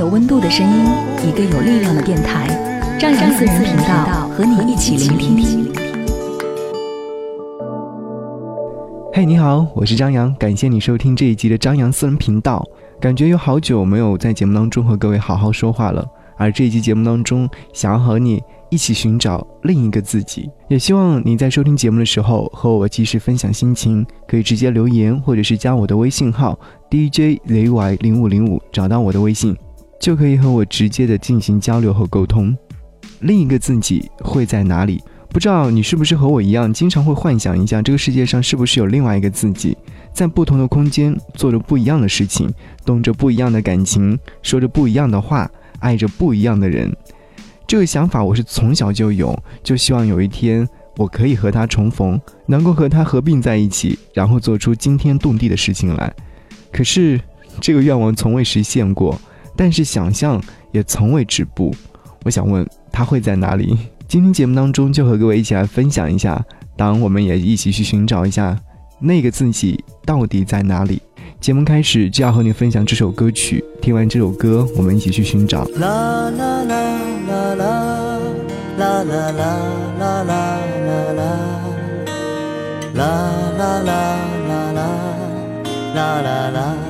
有温度的声音，一个有力量的电台，张扬私人频道和你一起聆听。嘿，你好，我是张扬，感谢你收听这一集的张扬私人频道。感觉有好久没有在节目当中和各位好好说话了，而这一集节目当中，想要和你一起寻找另一个自己。也希望你在收听节目的时候和我及时分享心情，可以直接留言或者是加我的微信号 DJZY 零五零五，找到我的微信。就可以和我直接的进行交流和沟通。另一个自己会在哪里？不知道你是不是和我一样，经常会幻想一下，这个世界上是不是有另外一个自己，在不同的空间做着不一样的事情，动着不一样的感情，说着不一样的话，爱着不一样的人。这个想法我是从小就有，就希望有一天我可以和他重逢，能够和他合并在一起，然后做出惊天动地的事情来。可是这个愿望从未实现过。但是想象也从未止步。我想问他会在哪里？今天节目当中就和各位一起来分享一下，当我们也一起去寻找一下那个自己到底在哪里。节目开始就要和你分享这首歌曲，听完这首歌，我们一起去寻找。啦啦啦啦啦啦啦啦啦啦啦啦啦啦啦啦啦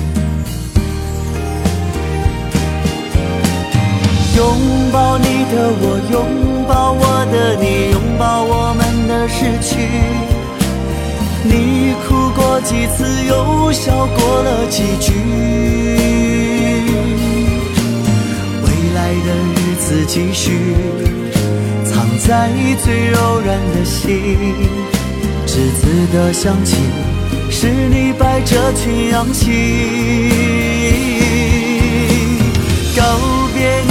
拥抱你的我，拥抱我的你，拥抱我们的失去。你哭过几次，又笑过了几句。未来的日子继续，藏在最柔软的心。栀子的香气，是你摆着群羊起。告别你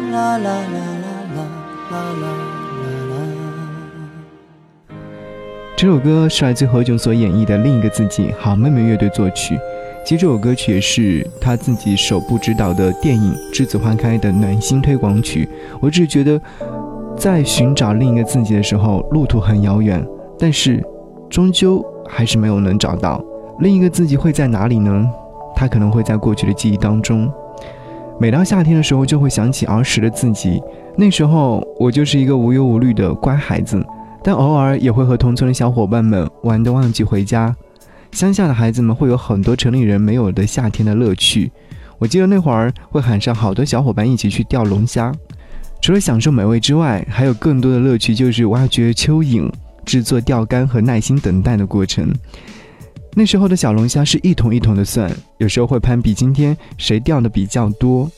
啦啦啦啦啦啦啦啦这首歌是来自何炅所演绎的《另一个自己》，好妹妹乐队作曲。其实这首歌曲也是他自己首部执导的电影《栀子花开》的暖心推广曲。我只是觉得，在寻找另一个自己的时候，路途很遥远，但是终究还是没有能找到另一个自己会在哪里呢？他可能会在过去的记忆当中。每到夏天的时候，就会想起儿时的自己，那时候我就是一个无忧无虑的乖孩子。但偶尔也会和同村的小伙伴们玩得忘记回家。乡下的孩子们会有很多城里人没有的夏天的乐趣。我记得那会儿会喊上好多小伙伴一起去钓龙虾，除了享受美味之外，还有更多的乐趣，就是挖掘蚯蚓、制作钓竿和耐心等待的过程。那时候的小龙虾是一桶一桶的算，有时候会攀比今天谁钓的比较多。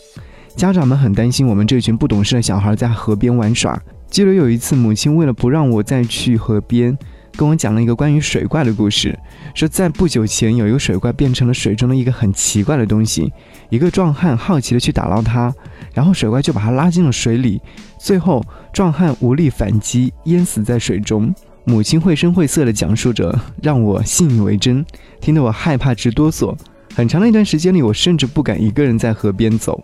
家长们很担心我们这群不懂事的小孩在河边玩耍。记得有一次，母亲为了不让我再去河边，跟我讲了一个关于水怪的故事。说在不久前，有一个水怪变成了水中的一个很奇怪的东西。一个壮汉好奇的去打捞它，然后水怪就把他拉进了水里。最后，壮汉无力反击，淹死在水中。母亲绘声绘色的讲述着，让我信以为真，听得我害怕直哆嗦。很长的一段时间里，我甚至不敢一个人在河边走。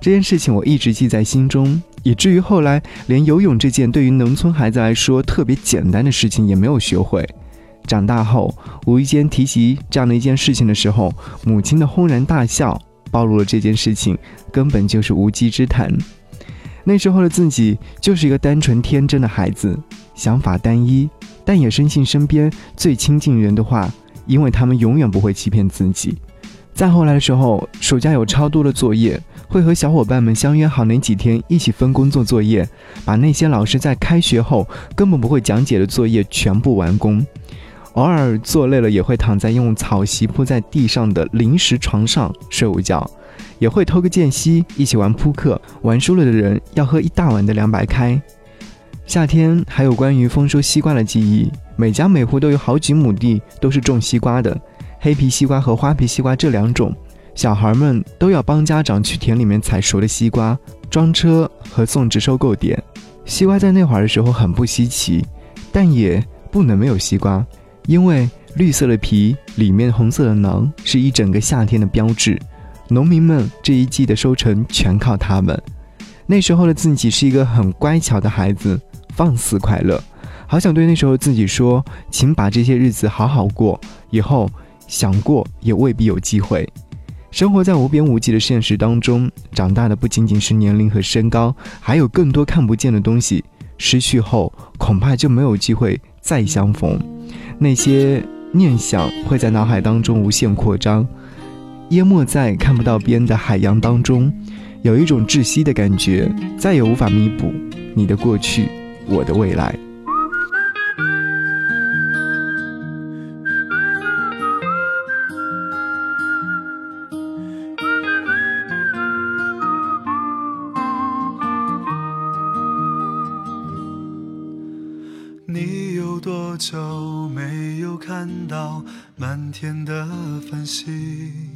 这件事情我一直记在心中。以至于后来，连游泳这件对于农村孩子来说特别简单的事情也没有学会。长大后，无意间提及这样的一件事情的时候，母亲的轰然大笑，暴露了这件事情根本就是无稽之谈。那时候的自己就是一个单纯天真的孩子，想法单一，但也深信身边最亲近人的话，因为他们永远不会欺骗自己。再后来的时候，暑假有超多的作业。会和小伙伴们相约好哪几天一起分工做作业，把那些老师在开学后根本不会讲解的作业全部完工。偶尔做累了，也会躺在用草席铺在地上的临时床上睡午觉，也会偷个间隙一起玩扑克。玩输了的人要喝一大碗的凉白开。夏天还有关于丰收西瓜的记忆，每家每户都有好几亩地都是种西瓜的，黑皮西瓜和花皮西瓜这两种。小孩们都要帮家长去田里面采熟的西瓜，装车和送至收购点。西瓜在那会儿的时候很不稀奇，但也不能没有西瓜，因为绿色的皮里面红色的囊是一整个夏天的标志。农民们这一季的收成全靠它们。那时候的自己是一个很乖巧的孩子，放肆快乐。好想对那时候自己说，请把这些日子好好过，以后想过也未必有机会。生活在无边无际的现实当中，长大的不仅仅是年龄和身高，还有更多看不见的东西。失去后，恐怕就没有机会再相逢。那些念想会在脑海当中无限扩张，淹没在看不到边的海洋当中，有一种窒息的感觉，再也无法弥补你的过去，我的未来。你有多久没有看到满天的繁星？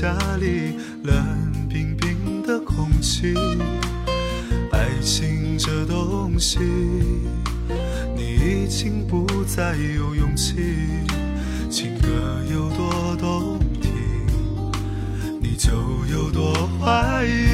家里，冷冰冰的空气。爱情这东西，你已经不再有勇气。情歌有多动听，你就有多怀疑。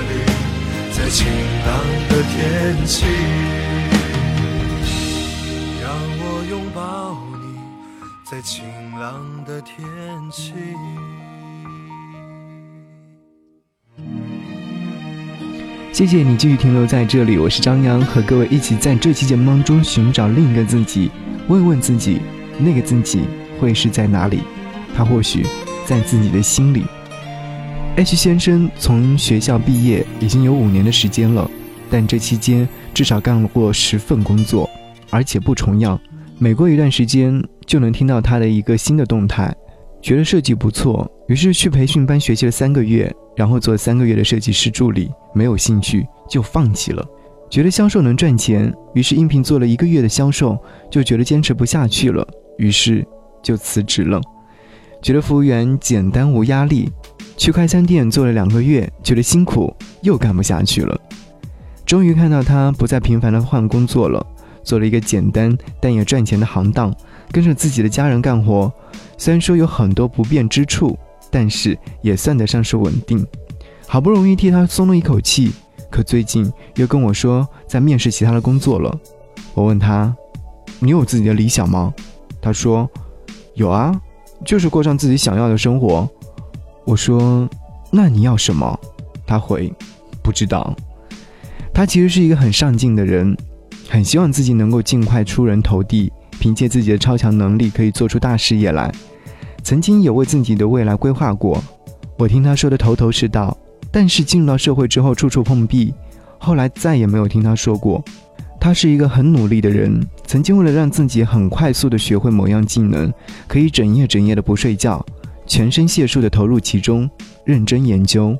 晴朗的天气。让我拥抱你在晴朗的天气。谢谢你继续停留在这里，我是张扬，和各位一起在这期节目当中寻找另一个自己，问问自己，那个自己会是在哪里？他或许在自己的心里。H 先生从学校毕业已经有五年的时间了，但这期间至少干过十份工作，而且不重样。每过一段时间就能听到他的一个新的动态，觉得设计不错，于是去培训班学习了三个月，然后做三个月的设计师助理，没有兴趣就放弃了。觉得销售能赚钱，于是应聘做了一个月的销售，就觉得坚持不下去了，于是就辞职了。觉得服务员简单无压力。去快餐店做了两个月，觉得辛苦，又干不下去了。终于看到他不再频繁的换工作了，做了一个简单但也赚钱的行当，跟着自己的家人干活。虽然说有很多不便之处，但是也算得上是稳定。好不容易替他松了一口气，可最近又跟我说在面试其他的工作了。我问他：“你有自己的理想吗？”他说：“有啊，就是过上自己想要的生活。”我说：“那你要什么？”他回：“不知道。”他其实是一个很上进的人，很希望自己能够尽快出人头地，凭借自己的超强能力可以做出大事业来。曾经有为自己的未来规划过，我听他说的头头是道。但是进入到社会之后，处处碰壁，后来再也没有听他说过。他是一个很努力的人，曾经为了让自己很快速的学会某样技能，可以整夜整夜的不睡觉。全身解数的投入其中，认真研究。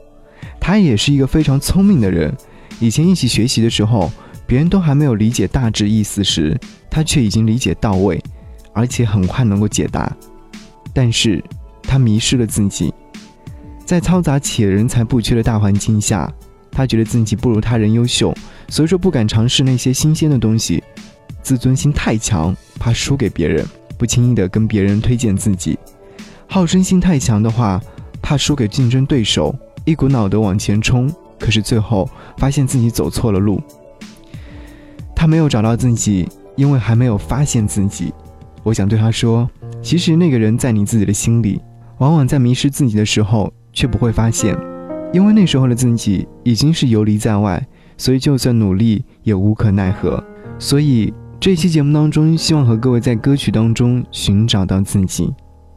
他也是一个非常聪明的人。以前一起学习的时候，别人都还没有理解大致意思时，他却已经理解到位，而且很快能够解答。但是，他迷失了自己。在嘈杂且人才不缺的大环境下，他觉得自己不如他人优秀，所以说不敢尝试那些新鲜的东西。自尊心太强，怕输给别人，不轻易的跟别人推荐自己。好胜心太强的话，怕输给竞争对手，一股脑的往前冲，可是最后发现自己走错了路。他没有找到自己，因为还没有发现自己。我想对他说，其实那个人在你自己的心里，往往在迷失自己的时候却不会发现，因为那时候的自己已经是游离在外，所以就算努力也无可奈何。所以这期节目当中，希望和各位在歌曲当中寻找到自己。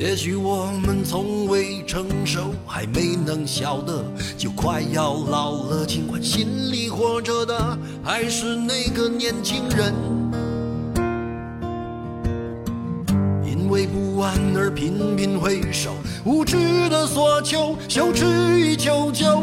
也许我们从未成熟，还没能晓得，就快要老了。尽管心里活着的还是那个年轻人，因为不安而频频回首，无知的索求，羞耻于求救，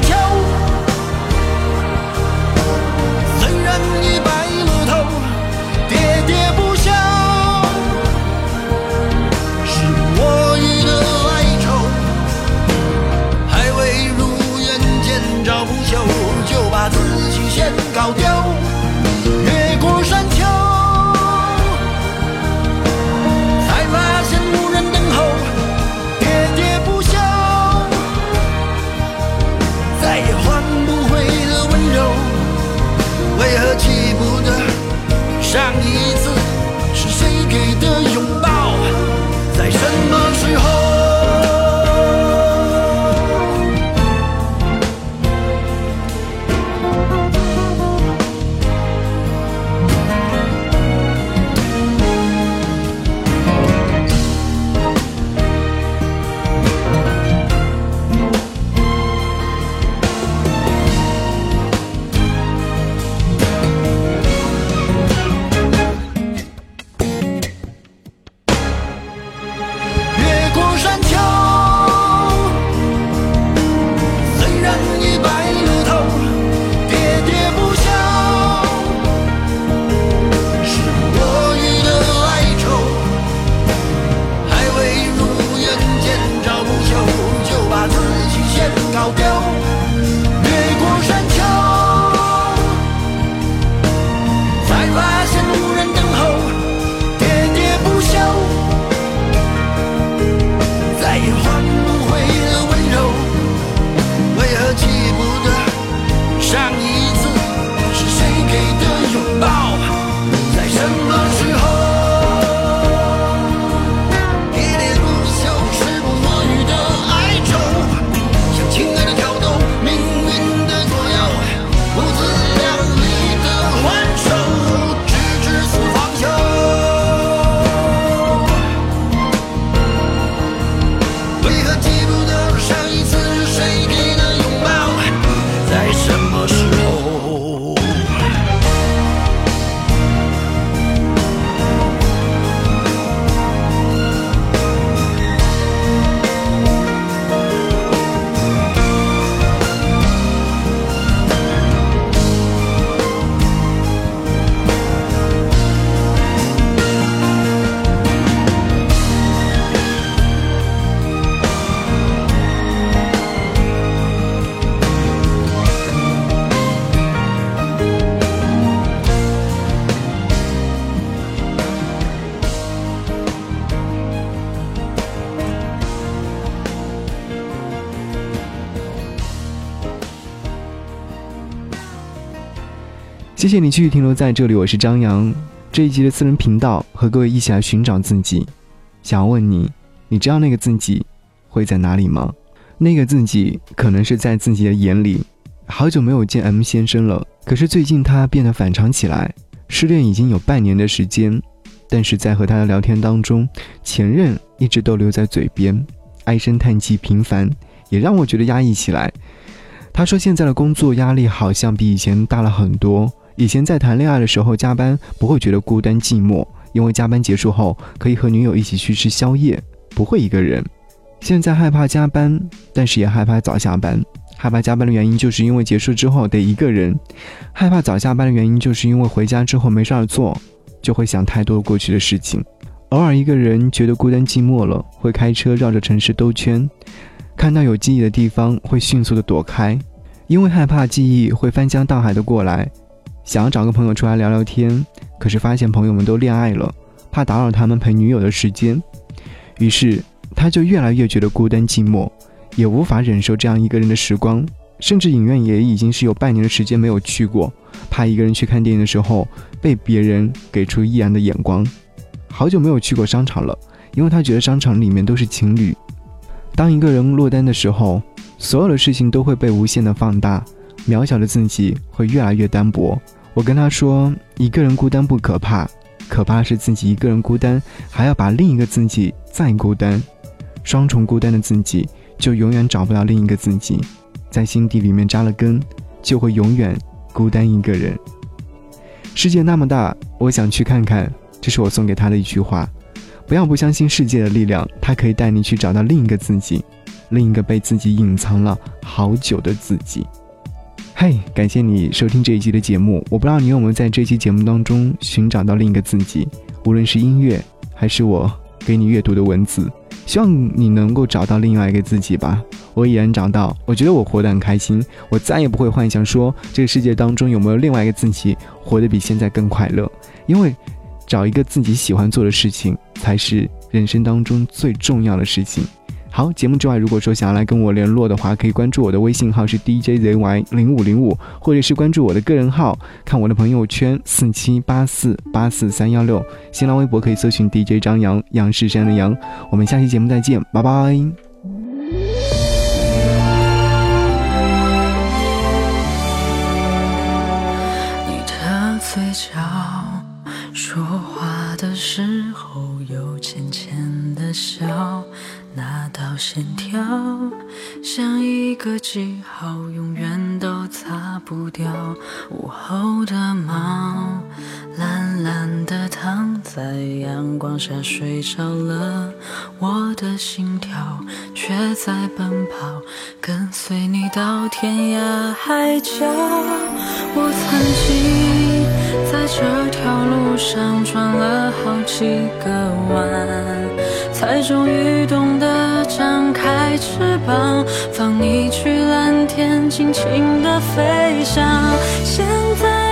谢谢你继续停留在这里，我是张扬。这一集的私人频道和各位一起来寻找自己。想要问你，你知道那个自己会在哪里吗？那个自己可能是在自己的眼里。好久没有见 M 先生了，可是最近他变得反常起来。失恋已经有半年的时间，但是在和他的聊天当中，前任一直都留在嘴边，唉声叹气频繁，也让我觉得压抑起来。他说现在的工作压力好像比以前大了很多。以前在谈恋爱的时候加班不会觉得孤单寂寞，因为加班结束后可以和女友一起去吃宵夜，不会一个人。现在害怕加班，但是也害怕早下班。害怕加班的原因就是因为结束之后得一个人；害怕早下班的原因就是因为回家之后没事儿做，就会想太多过去的事情。偶尔一个人觉得孤单寂寞了，会开车绕着城市兜圈，看到有记忆的地方会迅速的躲开，因为害怕记忆会翻江倒海的过来。想要找个朋友出来聊聊天，可是发现朋友们都恋爱了，怕打扰他们陪女友的时间，于是他就越来越觉得孤单寂寞，也无法忍受这样一个人的时光，甚至影院也已经是有半年的时间没有去过，怕一个人去看电影的时候被别人给出异样的眼光。好久没有去过商场了，因为他觉得商场里面都是情侣。当一个人落单的时候，所有的事情都会被无限的放大，渺小的自己会越来越单薄。我跟他说，一个人孤单不可怕，可怕是自己一个人孤单，还要把另一个自己再孤单，双重孤单的自己就永远找不到另一个自己，在心底里面扎了根，就会永远孤单一个人。世界那么大，我想去看看，这是我送给他的一句话。不要不相信世界的力量，它可以带你去找到另一个自己，另一个被自己隐藏了好久的自己。嘿，感谢你收听这一期的节目。我不知道你有没有在这期节目当中寻找到另一个自己，无论是音乐还是我给你阅读的文字，希望你能够找到另外一个自己吧。我已然找到，我觉得我活得很开心，我再也不会幻想说这个世界当中有没有另外一个自己活得比现在更快乐，因为找一个自己喜欢做的事情才是人生当中最重要的事情。好，节目之外，如果说想要来跟我联络的话，可以关注我的微信号是 DJZY 零五零五，或者是关注我的个人号，看我的朋友圈四七八四八四三幺六，新浪微博可以搜寻 DJ 张扬，杨是山的杨。我们下期节目再见，拜拜。你的嘴角说话的时候有浅浅的笑。那道线条像一个记号，永远都擦不掉。午后的猫懒懒地躺在阳光下睡着了，我的心跳却在奔跑，跟随你到天涯海角。我曾经在这条路上转了好几个弯。才终于懂得张开翅膀，放你去蓝天，尽情的飞翔。现在